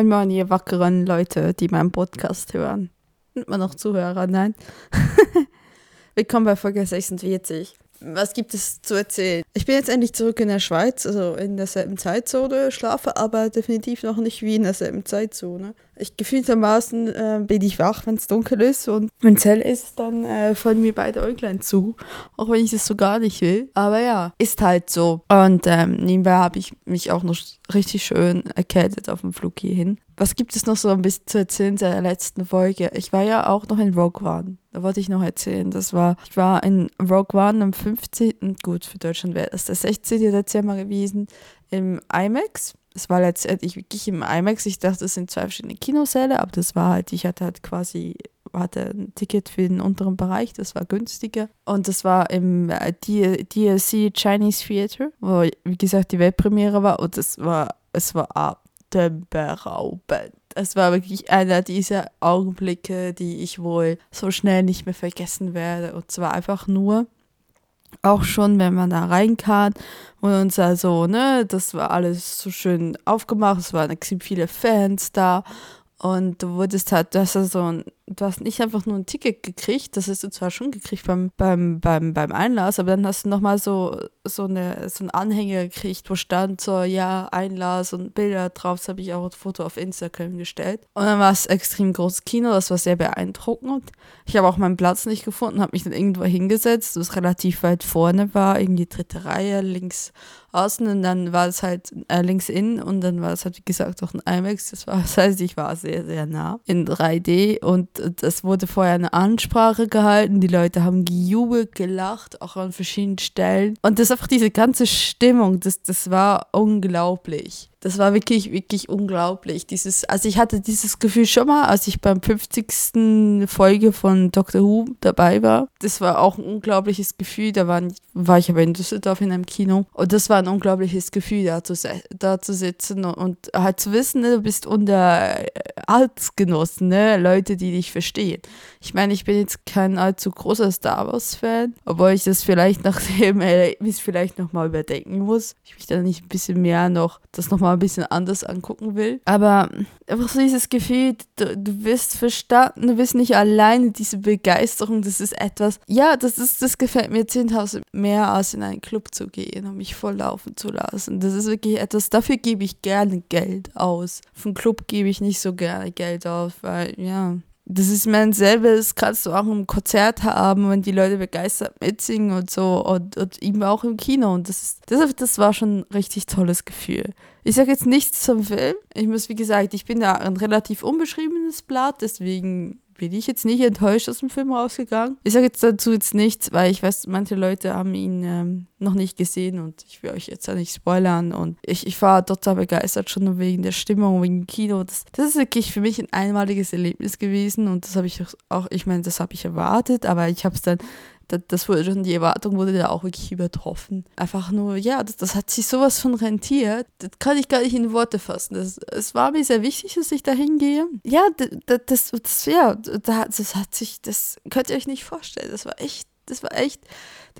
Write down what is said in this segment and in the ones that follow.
Moin Moin, ihr wackeren Leute, die meinen Podcast hören. Sind wir noch Zuhörer? Nein. Willkommen bei Folge 46. Was gibt es zu erzählen? Ich bin jetzt endlich zurück in der Schweiz, also in derselben Zeitzone, schlafe aber definitiv noch nicht wie in derselben Zeitzone. Ich gefühltermaßen äh, bin ich wach, wenn es dunkel ist und wenn es hell ist, dann äh, fallen mir beide Äuglein zu, auch wenn ich es so gar nicht will. Aber ja, ist halt so. Und ähm, nebenbei habe ich mich auch noch richtig schön erkältet auf dem Flug hierhin. Was gibt es noch so ein bisschen zu erzählen der letzten Folge? Ich war ja auch noch in Rogue One. Da wollte ich noch erzählen. Das war, ich war in Rogue One am 15. Gut, für Deutschland wäre das der 16. Dezember gewesen im IMAX es war letztendlich wirklich im IMAX. Ich dachte, es sind zwei verschiedene Kinosäle, aber das war halt, ich hatte halt quasi, hatte ein Ticket für den unteren Bereich, das war günstiger. Und das war im äh, DLC Chinese Theater, wo, wie gesagt, die Weltpremiere war und es war, es war atemberaubend. Es war wirklich einer dieser Augenblicke, die ich wohl so schnell nicht mehr vergessen werde. Und zwar einfach nur, auch schon, wenn man da reinkam und uns also, ne, das war alles so schön aufgemacht, es waren extrem viele Fans da und du wurdest halt, das ist so ein du hast nicht einfach nur ein Ticket gekriegt, das hast du zwar schon gekriegt beim, beim, beim, beim Einlass, aber dann hast du nochmal so, so, eine, so einen Anhänger gekriegt, wo stand so, ja, Einlass und Bilder drauf. Das habe ich auch ein Foto auf Instagram gestellt. Und dann war es extrem großes Kino, das war sehr beeindruckend. Ich habe auch meinen Platz nicht gefunden, habe mich dann irgendwo hingesetzt, das relativ weit vorne war, irgendwie dritte Reihe, links außen und dann war es halt äh, links innen und dann war es halt, wie gesagt, auch ein IMAX. Das, war, das heißt, ich war sehr, sehr nah in 3D und es wurde vorher eine Ansprache gehalten, die Leute haben gejubelt, gelacht, auch an verschiedenen Stellen. Und das einfach diese ganze Stimmung, das, das war unglaublich das war wirklich, wirklich unglaublich. Dieses, also ich hatte dieses Gefühl schon mal, als ich beim 50. Folge von Doctor Who dabei war. Das war auch ein unglaubliches Gefühl. Da waren, war ich aber in Düsseldorf in einem Kino. Und das war ein unglaubliches Gefühl, da zu, da zu sitzen und, und halt zu wissen, ne, du bist unter Artgenossen, ne? Leute, die dich verstehen. Ich meine, ich bin jetzt kein allzu großer Star Wars-Fan, obwohl ich das vielleicht nach dem Erlebnis vielleicht nochmal überdenken muss. Ich mich da nicht ein bisschen mehr noch, das nochmal ein bisschen anders angucken will. Aber einfach so dieses Gefühl, du, du wirst verstanden, du bist nicht alleine, diese Begeisterung, das ist etwas, ja, das ist, das gefällt mir 10.000 mehr als in einen Club zu gehen und mich volllaufen zu lassen. Das ist wirklich etwas, dafür gebe ich gerne Geld aus. Vom Club gebe ich nicht so gerne Geld aus, weil, ja, das ist mein selbes, kannst du auch im Konzert haben, wenn die Leute begeistert mitsingen und so und, und eben auch im Kino. Und das, ist, das, das war schon ein richtig tolles Gefühl. Ich sage jetzt nichts zum Film. Ich muss, wie gesagt, ich bin da ein relativ unbeschriebenes Blatt, deswegen bin ich jetzt nicht enttäuscht aus dem Film rausgegangen. Ich sage jetzt dazu jetzt nichts, weil ich weiß, manche Leute haben ihn ähm, noch nicht gesehen und ich will euch jetzt ja nicht spoilern. Und ich, ich war total begeistert schon wegen der Stimmung, wegen dem Kino. Das, das ist wirklich für mich ein einmaliges Erlebnis gewesen und das habe ich auch, ich meine, das habe ich erwartet, aber ich habe es dann das, wurde schon, die Erwartung wurde da auch wirklich übertroffen. Einfach nur, ja, das, das hat sich sowas von rentiert. Das kann ich gar nicht in Worte fassen. Das, es war mir sehr wichtig, dass ich da hingehe. Ja, das, das, das, ja, das hat sich, das könnt ihr euch nicht vorstellen. Das war echt, das war echt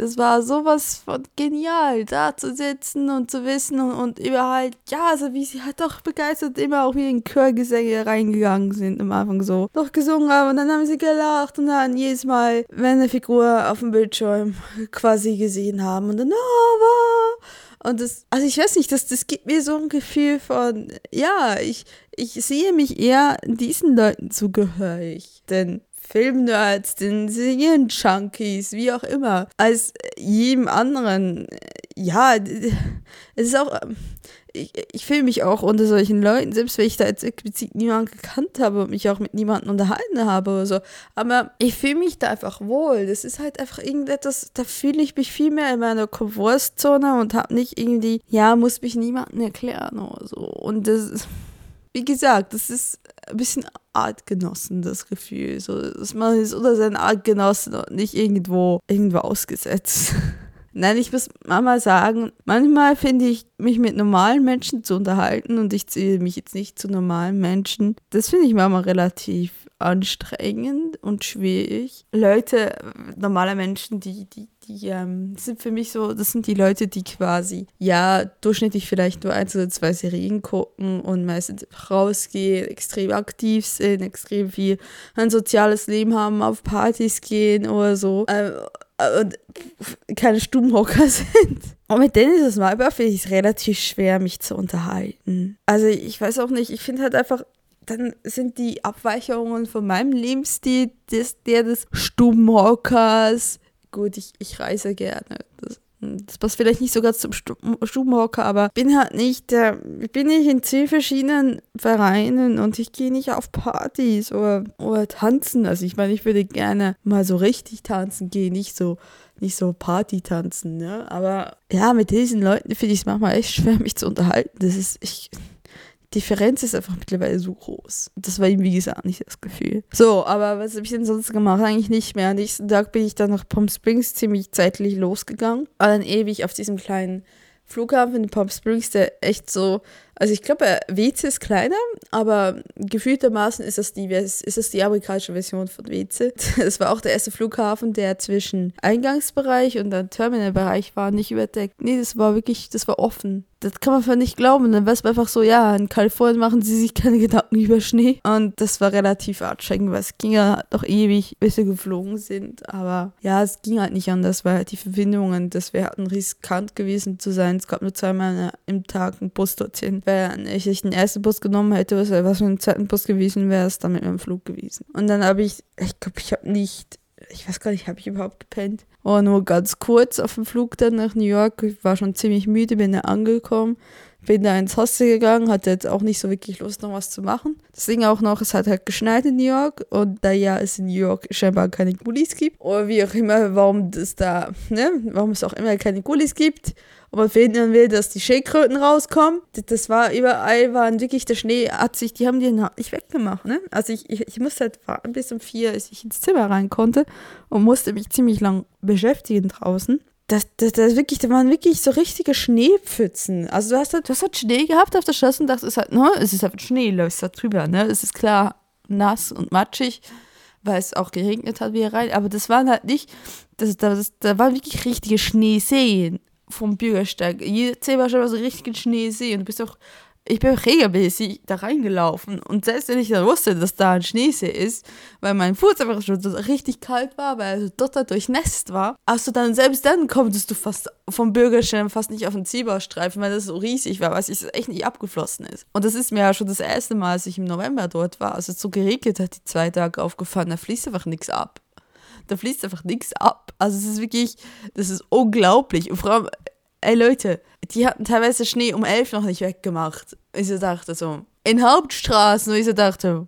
das war sowas von genial, da zu sitzen und zu wissen und, und über halt, ja, also wie sie halt doch begeistert immer auch wie in Chörgesänge reingegangen sind am Anfang so. Doch gesungen haben und dann haben sie gelacht und dann jedes Mal, wenn eine Figur auf dem Bildschirm quasi gesehen haben und dann, oh, wow. Und das, also ich weiß nicht, das, das gibt mir so ein Gefühl von, ja, ich, ich sehe mich eher diesen Leuten zugehörig. Denn Filmnerds, den Serien-Junkies, wie auch immer, als jedem anderen. Ja, es ist auch. Ich, ich fühle mich auch unter solchen Leuten, selbst wenn ich da jetzt explizit niemanden gekannt habe und mich auch mit niemandem unterhalten habe oder so. Aber ich fühle mich da einfach wohl. Das ist halt einfach irgendetwas, da fühle ich mich viel mehr in meiner Komfortzone und habe nicht irgendwie, ja, muss mich niemandem erklären oder so. Und das, wie gesagt, das ist ein bisschen Artgenossen, das Gefühl. So, dass man ist unter seinen Artgenossen und nicht irgendwo, irgendwo ausgesetzt. Nein, ich muss mal sagen, manchmal finde ich, mich mit normalen Menschen zu unterhalten und ich zähle mich jetzt nicht zu normalen Menschen. Das finde ich manchmal relativ anstrengend und schwierig. Leute, normale Menschen, die, die, die ähm, sind für mich so, das sind die Leute, die quasi, ja, durchschnittlich vielleicht nur eins oder zwei Serien gucken und meistens rausgehen, extrem aktiv sind, extrem viel ein soziales Leben haben, auf Partys gehen oder so. Ähm, und keine Stummhocker sind. Und mit denen ist mal finde ich es relativ schwer, mich zu unterhalten. Also ich weiß auch nicht, ich finde halt einfach, dann sind die Abweichungen von meinem Lebensstil des, der des Stubenhockers. Gut, ich, ich reise gerne. Das, das passt vielleicht nicht sogar zum Stubenhocker, aber bin halt nicht, äh, bin nicht in zehn verschiedenen Vereinen und ich gehe nicht auf Partys oder, oder tanzen. Also ich meine, ich würde gerne mal so richtig tanzen gehen, nicht so nicht so Party tanzen, ne? Aber ja, mit diesen Leuten finde ich es manchmal echt schwer, mich zu unterhalten. Das ist, ich, Differenz ist einfach mittlerweile so groß. Das war ihm, wie gesagt, nicht das Gefühl. So, aber was habe ich denn sonst gemacht? Eigentlich nicht mehr. Nächsten Tag bin ich dann nach Palm Springs ziemlich zeitlich losgegangen. War dann ewig auf diesem kleinen Flughafen in Palm Springs, der echt so also ich glaube, WC ist kleiner, aber gefühltermaßen ist das, die, ist das die amerikanische Version von WC. Es war auch der erste Flughafen, der zwischen Eingangsbereich und dann Terminalbereich war, nicht überdeckt. Nee, das war wirklich, das war offen. Das kann man einfach nicht glauben. Dann war es einfach so, ja, in Kalifornien machen sie sich keine Gedanken über Schnee. Und das war relativ anstrengend, weil es ging ja doch ewig, bis wir geflogen sind. Aber ja, es ging halt nicht anders, weil die Verbindungen, das wäre halt riskant gewesen zu sein. Es gab nur zweimal im Tag einen Bus dorthin wenn ich den ersten Bus genommen hätte, was, was mit dem zweiten Bus gewesen wäre, es dann mit meinem Flug gewesen. Und dann habe ich, ich glaube, ich habe nicht, ich weiß gar nicht, habe ich überhaupt gepennt? Oh, nur ganz kurz auf dem Flug dann nach New York. Ich war schon ziemlich müde, bin da angekommen bin da ins Hostel gegangen, hatte jetzt auch nicht so wirklich Lust, noch was zu machen. Deswegen auch noch, es hat halt geschneit in New York und da ja es in New York scheinbar keine Gullis gibt, oder wie auch immer, warum das da, ne, warum es auch immer keine Gullis gibt und man verhindern will, dass die Schildkröten rauskommen. Das war überall, waren wirklich, der Schnee hat sich, die haben die nicht weggemacht, ne? Also ich, ich, ich musste halt warten bis um vier, als ich ins Zimmer rein konnte und musste mich ziemlich lang beschäftigen draußen das, das, das wirklich, da waren wirklich so richtige Schneepfützen. Also du hast halt, du hast halt Schnee gehabt auf der Straße und dachtest, halt, ne, es ist halt Schnee, läufst da drüber, ne? Es ist klar nass und matschig, weil es auch geregnet hat wie rein. Aber das waren halt nicht, das, das, da waren wirklich richtige Schneeseen vom Bürgersteig. Jeder Zeh war schon so richtige Schneesee und du bist auch ich bin regelmäßig da reingelaufen und selbst wenn ich dann wusste, dass da ein Schneesee ist, weil mein Fuß einfach schon so richtig kalt war, weil er dort durchnässt war, also dann selbst dann kommtest du fast vom Bürgersteig fast nicht auf den Zebrastreifen, weil das so riesig war, weil es echt nicht abgeflossen ist. Und das ist mir ja schon das erste Mal, als ich im November dort war, also es so geregnet hat, die zwei Tage aufgefallen, da fließt einfach nichts ab. Da fließt einfach nichts ab. Also es ist wirklich, das ist unglaublich. Und vor allem, ey Leute, die hatten teilweise Schnee um elf noch nicht weggemacht. Ich so dachte so, in Hauptstraßen, wo ich dachte,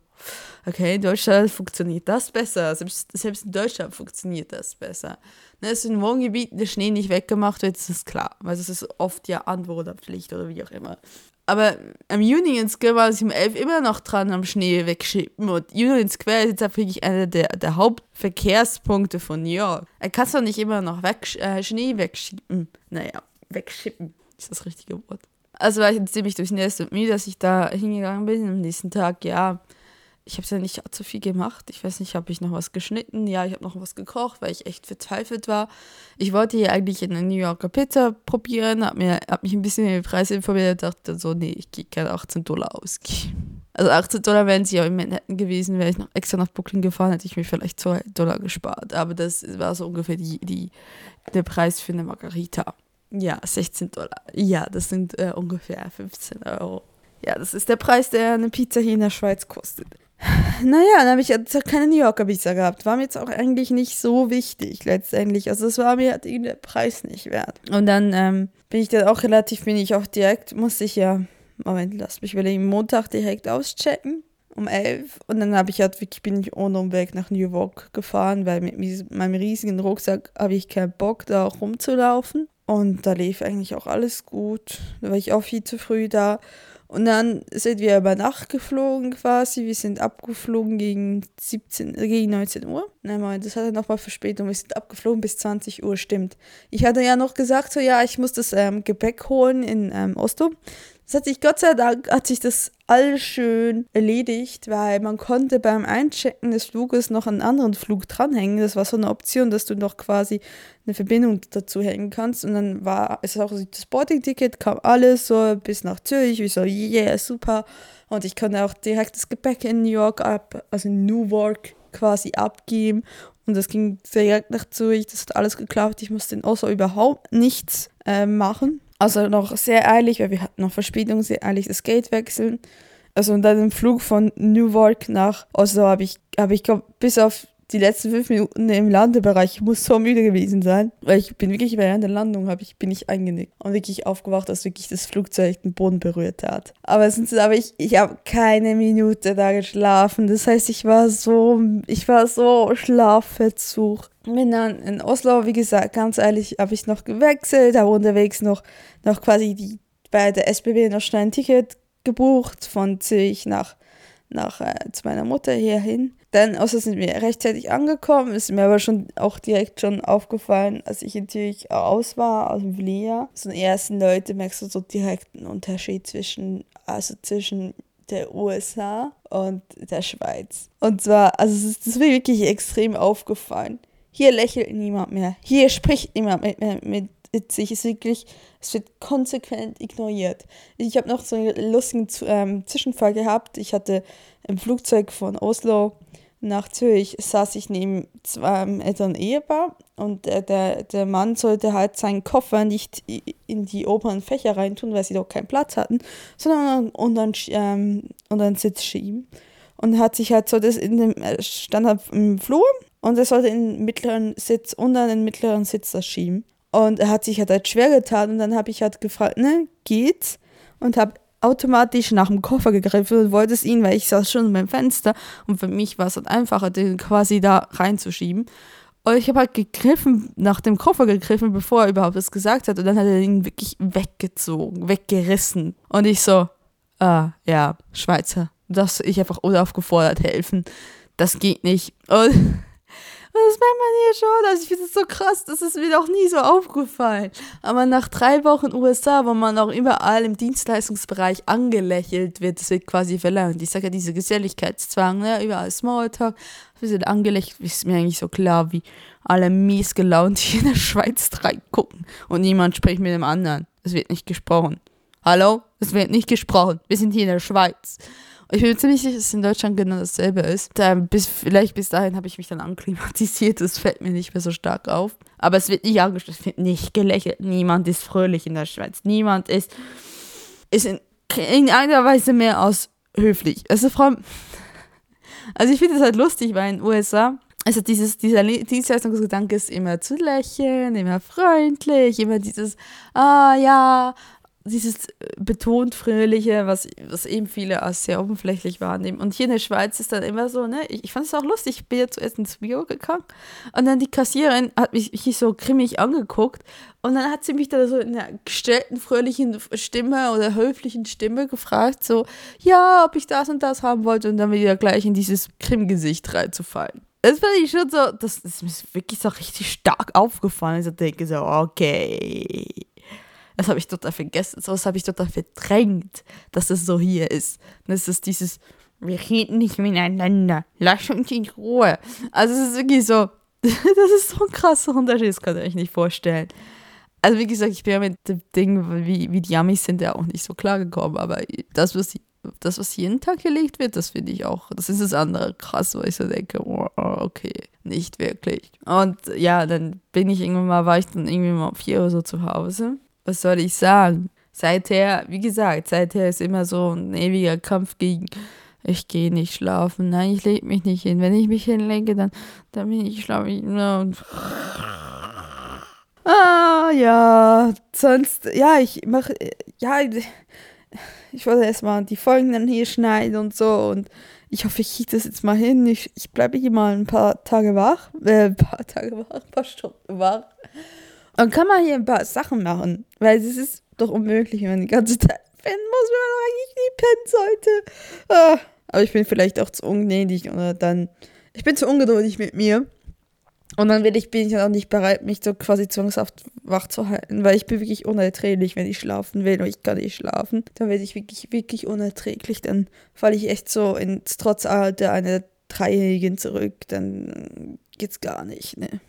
okay, in Deutschland funktioniert das besser. Selbst, selbst in Deutschland funktioniert das besser. Ne, es in Wohngebieten der Schnee nicht weggemacht wird, das ist klar. Weil es ist oft ja Anwohnerpflicht oder wie auch immer. Aber am Union Square war sie um elf immer noch dran am Schnee wegschippen. Und Union Square ist jetzt auch wirklich einer der, der Hauptverkehrspunkte von New York. Er kann doch nicht immer noch weg, äh, Schnee wegschieben. Naja wegschippen, ist das richtige Wort. Also war ich jetzt ziemlich durchnässt und müde, dass ich da hingegangen bin. Am nächsten Tag, ja, ich habe ja nicht zu viel gemacht. Ich weiß nicht, habe ich noch was geschnitten? Ja, ich habe noch was gekocht, weil ich echt verzweifelt war. Ich wollte hier eigentlich eine New Yorker Pizza probieren, habe hab mich ein bisschen über den Preis informiert und dachte so, nee, ich gehe keine 18 Dollar ausgeben. Also 18 Dollar wären sie auch in Manhattan gewesen, wäre ich noch extra nach Brooklyn gefahren, hätte ich mir vielleicht 2 Dollar gespart. Aber das war so ungefähr die, die, der Preis für eine Margarita. Ja, 16 Dollar. Ja, das sind äh, ungefähr 15 Euro. Ja, das ist der Preis, der eine Pizza hier in der Schweiz kostet. Naja, dann habe ich jetzt keine New Yorker Pizza gehabt. War mir jetzt auch eigentlich nicht so wichtig letztendlich. Also es war mir halt der Preis nicht wert. Und dann ähm, bin ich dann auch relativ wenig auch direkt, musste ich ja, Moment, lass mich überlegen, Montag direkt auschecken um 11 und dann habe ich halt wirklich bin ich ohne Umweg nach New York gefahren, weil mit meinem riesigen Rucksack habe ich keinen Bock da rumzulaufen und da lief eigentlich auch alles gut. Da war ich auch viel zu früh da. Und dann sind wir über Nacht geflogen quasi. Wir sind abgeflogen gegen 17, äh, gegen 19 Uhr. Nein, das hatte nochmal Verspätung. Wir sind abgeflogen bis 20 Uhr, stimmt. Ich hatte ja noch gesagt, so ja, ich muss das ähm, Gepäck holen in ähm, Oslo. Es hat sich Gott sei Dank, hat sich das alles schön erledigt, weil man konnte beim Einchecken des Fluges noch einen anderen Flug dranhängen. Das war so eine Option, dass du noch quasi eine Verbindung dazu hängen kannst. Und dann war es auch das Boarding-Ticket, kam alles so bis nach Zürich. Ich so, yeah, super. Und ich konnte auch direkt das Gepäck in New York ab, also in Newark quasi abgeben. Und das ging direkt nach Zürich. Das hat alles geklappt. Ich musste in Oslo überhaupt nichts äh, machen. Also noch sehr eilig, weil wir hatten noch Verspätung, sehr eilig das Gate wechseln. Also und dann im Flug von Newark nach Oslo habe ich, habe ich glaube, bis auf die letzten fünf Minuten im Landebereich. Ich muss so müde gewesen sein, weil ich bin wirklich während der Landung habe ich bin ich eingenickt und wirklich aufgewacht, dass wirklich das Flugzeug den Boden berührt hat. Aber sonst habe ich ich habe keine Minute da geschlafen. Das heißt, ich war so ich war so Schlafverzug. Bin dann in Oslo, wie gesagt, ganz ehrlich, habe ich noch gewechselt, habe unterwegs noch noch quasi die bei der SBB noch schnell ein Ticket gebucht von Zürich nach nach äh, zu meiner Mutter hierhin. Dann, außer sind wir rechtzeitig angekommen, ist mir aber schon auch direkt schon aufgefallen, als ich natürlich aus war, aus dem Vlia. So den ersten Leute merkst du so direkt einen Unterschied zwischen, also zwischen der USA und der Schweiz. Und zwar, also es ist, das ist mir wirklich extrem aufgefallen. Hier lächelt niemand mehr. Hier spricht niemand mehr mit, mit, witzig, ist wirklich, es wird konsequent ignoriert. Ich habe noch so einen lustigen ähm, Zwischenfall gehabt. Ich hatte im Flugzeug von Oslo nach Zürich, saß ich neben zwei älteren Ehepaar und der, der, der Mann sollte halt seinen Koffer nicht in die oberen Fächer reintun, weil sie doch keinen Platz hatten, sondern unter einen, ähm, unter einen Sitz schieben. Und hat sich halt so das in dem, äh, stand halt im Flur und er sollte in den mittleren Sitz, unter den mittleren Sitz das schieben. Und er hat sich halt, halt schwer getan und dann habe ich halt gefragt, ne, geht's? Und habe automatisch nach dem Koffer gegriffen und wollte es ihn, weil ich saß schon beim Fenster und für mich war es halt einfacher, den quasi da reinzuschieben. Und ich habe halt gegriffen, nach dem Koffer gegriffen, bevor er überhaupt das gesagt hat. Und dann hat er ihn wirklich weggezogen, weggerissen. Und ich so, ah, ja, Schweizer. Das, ich einfach unaufgefordert helfen. Das geht nicht. Und das merkt man hier schon. Also ich finde es so krass, das ist mir noch nie so aufgefallen. Aber nach drei Wochen USA, wo man auch überall im Dienstleistungsbereich angelächelt wird, das wird quasi verlangt. Ich sage ja, diese Geselligkeitszwang, ne? überall Smalltalk, wir sind angelächelt, ist mir eigentlich so klar, wie alle mies gelaunt hier in der Schweiz drei gucken und niemand spricht mit dem anderen. Es wird nicht gesprochen. Hallo? Es wird nicht gesprochen. Wir sind hier in der Schweiz. Ich bin ziemlich sicher, dass es in Deutschland genau dasselbe ist. Da bis, vielleicht bis dahin habe ich mich dann anklimatisiert. Das fällt mir nicht mehr so stark auf. Aber es wird nicht angestellt, es wird nicht gelächelt. Niemand ist fröhlich in der Schweiz. Niemand ist, ist in, in einer Weise mehr aus höflich. Also, Frau. Also, ich finde es halt lustig, weil in den USA also dieses, dieser Dienstleistungsgedanke ist immer zu lächeln, immer freundlich, immer dieses, ah ja, dieses äh, betont Fröhliche, was, was eben viele als sehr oberflächlich wahrnehmen. Und hier in der Schweiz ist dann immer so, ne, ich, ich fand es auch lustig, ich bin ja zuerst ins Bio gegangen und dann die Kassiererin hat mich hier so grimmig angeguckt und dann hat sie mich da so in einer gestellten, fröhlichen Stimme oder höflichen Stimme gefragt, so, ja, ob ich das und das haben wollte und dann wieder gleich in dieses Grimmgesicht reinzufallen. Das fand ich schon so, das, das ist mir wirklich so richtig stark aufgefallen. Ich denke so, okay das habe ich total vergessen, sowas habe ich total verdrängt, dass es so hier ist. Das ist dieses, wir reden nicht miteinander, lass uns in Ruhe. Also es ist wirklich so, das ist so ein krasser Unterschied, das könnt ihr euch nicht vorstellen. Also wie gesagt, ich bin ja mit dem Ding, wie, wie die Amis sind ja auch nicht so klar gekommen, aber das, was das, was jeden Tag gelegt wird, das finde ich auch, das ist das andere krass, wo ich so denke, okay, nicht wirklich. Und ja, dann bin ich irgendwann mal, war ich dann irgendwie mal um vier oder so zu Hause was soll ich sagen? Seither, wie gesagt, seither ist immer so ein ewiger Kampf gegen, ich gehe nicht schlafen, nein, ich lege mich nicht hin. Wenn ich mich hinlege, dann, dann bin ich, glaube ich, nur. Ah, ja, sonst, ja, ich mache, ja, ich wollte erstmal die Folgen dann hier schneiden und so und ich hoffe, ich kriege das jetzt mal hin. Ich, ich bleibe hier mal ein paar Tage wach, äh, ein paar Tage wach, ein paar Stunden wach und kann man hier ein paar Sachen machen, weil es ist doch unmöglich, wenn man die ganze Zeit pennen muss, wenn man eigentlich nie pennen sollte. Ah, aber ich bin vielleicht auch zu ungnädig oder dann. Ich bin zu ungeduldig mit mir. Und dann will ich, bin ich auch nicht bereit, mich so quasi zwangshaft wach zu halten, weil ich bin wirklich unerträglich, wenn ich schlafen will und ich kann nicht schlafen. Dann werde ich wirklich, wirklich unerträglich. Dann falle ich echt so ins Trotzalter einer Dreijährigen zurück. Dann geht's gar nicht, ne?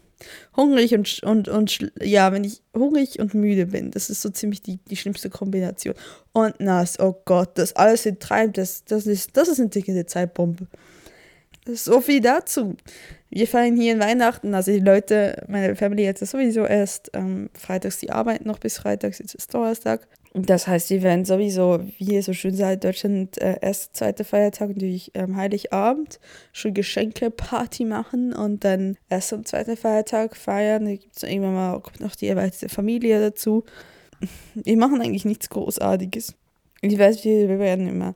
Hungrig und, und, und ja, wenn ich hungrig und müde bin, das ist so ziemlich die, die schlimmste Kombination. Und nass, oh Gott, das alles treibt, das, das, ist, das ist eine dicke Zeitbombe. So viel dazu. Wir feiern hier in Weihnachten, also die Leute, meine Family jetzt sowieso erst ähm, freitags, die arbeiten noch bis freitags, jetzt ist Donnerstag. Das heißt, wir werden sowieso, wie ihr so schön seid, Deutschland äh, erst zweite Feiertag natürlich ähm, Heiligabend, schon Geschenke-Party machen und dann erst am zweiten Feiertag feiern. Da gibt es irgendwann mal kommt noch die erweiterte Familie dazu. Wir machen eigentlich nichts Großartiges. Ich weiß, wir werden immer,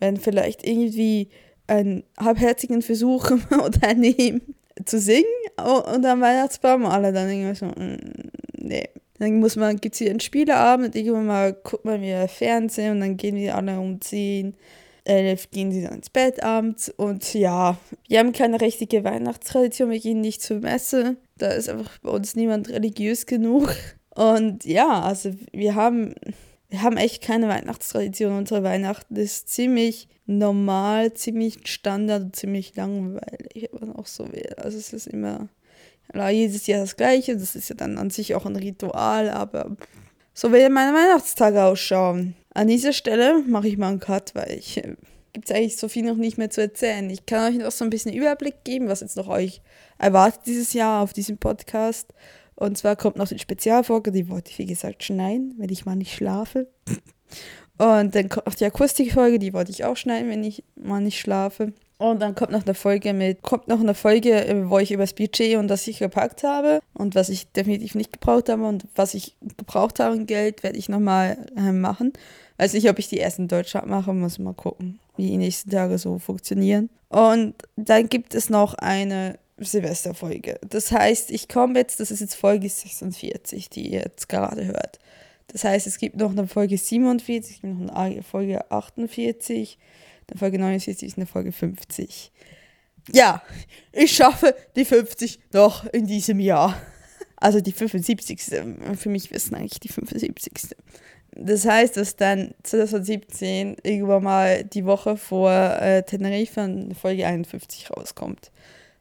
werden vielleicht irgendwie einen halbherzigen Versuch unternehmen zu singen und am Weihnachtsbaum. Alle dann irgendwie so, mm, nee. Dann muss man, gibt es hier einen Spieleabend, irgendwann mal guckt man wieder Fernsehen und dann gehen wir alle um 10, 11 gehen sie dann ins Bett abends. Und ja, wir haben keine richtige Weihnachtstradition, wir gehen nicht zur Messe, da ist einfach bei uns niemand religiös genug. Und ja, also wir haben, wir haben echt keine Weihnachtstradition, unsere Weihnachten ist ziemlich normal, ziemlich Standard ziemlich langweilig, was auch so wäre. Also es ist immer jedes Jahr das gleiche, das ist ja dann an sich auch ein Ritual, aber so werden meine Weihnachtstage ausschauen. An dieser Stelle mache ich mal einen Cut, weil ich äh, gibt es eigentlich so viel noch nicht mehr zu erzählen. Ich kann euch noch so ein bisschen Überblick geben, was jetzt noch euch erwartet dieses Jahr auf diesem Podcast. Und zwar kommt noch die Spezialfolge, die wollte ich wie gesagt schneiden, wenn ich mal nicht schlafe. Und dann kommt noch die Akustikfolge, die wollte ich auch schneiden, wenn ich mal nicht schlafe. Und dann kommt noch eine Folge mit, kommt noch eine Folge, wo ich über das Budget und das ich gepackt habe und was ich definitiv nicht gebraucht habe und was ich gebraucht habe Geld, werde ich nochmal äh, machen. Weiß nicht, ob ich die ersten Deutschland mache, muss mal gucken, wie die nächsten Tage so funktionieren. Und dann gibt es noch eine Silvesterfolge. Das heißt, ich komme jetzt, das ist jetzt Folge 46, die ihr jetzt gerade hört. Das heißt, es gibt noch eine Folge 47, es gibt noch eine Folge 48, eine Folge 49 ist eine Folge 50. Ja, ich schaffe die 50 noch in diesem Jahr. Also die 75. Für mich wissen eigentlich die 75. Das heißt, dass dann 2017 irgendwann mal die Woche vor äh, Tenerife eine Folge 51 rauskommt.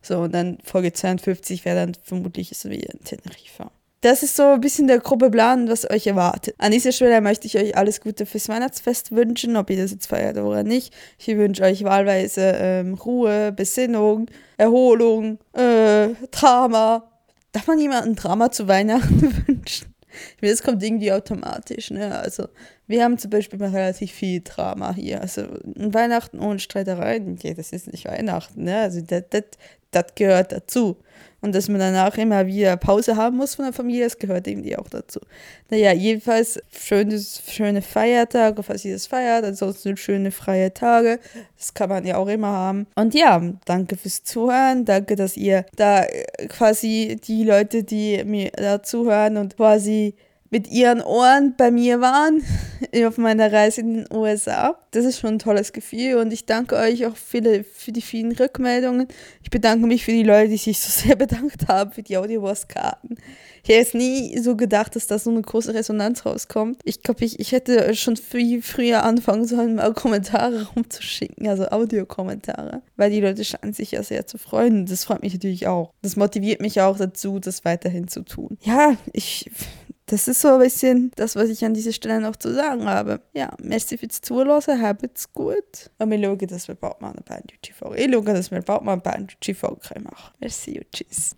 So, und dann Folge 52 wäre dann vermutlich so wie in Teneriffa. Das ist so ein bisschen der grobe Plan, was euch erwartet. An dieser Stelle möchte ich euch alles Gute fürs Weihnachtsfest wünschen, ob ihr das jetzt feiert oder nicht. Ich wünsche euch wahlweise ähm, Ruhe, Besinnung, Erholung, äh, Drama. Darf man jemandem Drama zu Weihnachten wünschen? Ich meine, das kommt irgendwie automatisch. Ne? Also, wir haben zum Beispiel mal relativ viel Drama hier. Also, Weihnachten ohne Streitereien, okay, das ist nicht Weihnachten. Ne? Also, das, gehört dazu. Und dass man danach immer wieder Pause haben muss von der Familie, das gehört irgendwie auch dazu. Naja, jedenfalls schönes, schöne Feiertage, falls ihr das feiert, ansonsten schöne freie Tage. Das kann man ja auch immer haben. Und ja, danke fürs Zuhören. Danke, dass ihr da äh, quasi die Leute, die mir da zuhören und quasi mit ihren Ohren bei mir waren auf meiner Reise in den USA. Das ist schon ein tolles Gefühl und ich danke euch auch für für die vielen Rückmeldungen. Ich bedanke mich für die Leute, die sich so sehr bedankt haben für die Audiowars-Karten. Ich hätte jetzt nie so gedacht, dass da so eine große Resonanz rauskommt. Ich glaube, ich, ich hätte schon viel früher anfangen sollen, mal Kommentare rumzuschicken, also Audiokommentare, weil die Leute scheinen sich ja sehr zu freuen. Das freut mich natürlich auch. Das motiviert mich auch dazu, das weiterhin zu tun. Ja, ich das ist so ein bisschen das, was ich an dieser Stelle noch zu sagen habe. Ja, merci fürs Zuhören, habt's gut. Und wir schauen, dass wir bald mal eine Banjo-G-Folge Ich schaue, dass wir bald mal eine Banjo-G-Folge machen Merci und tschüss.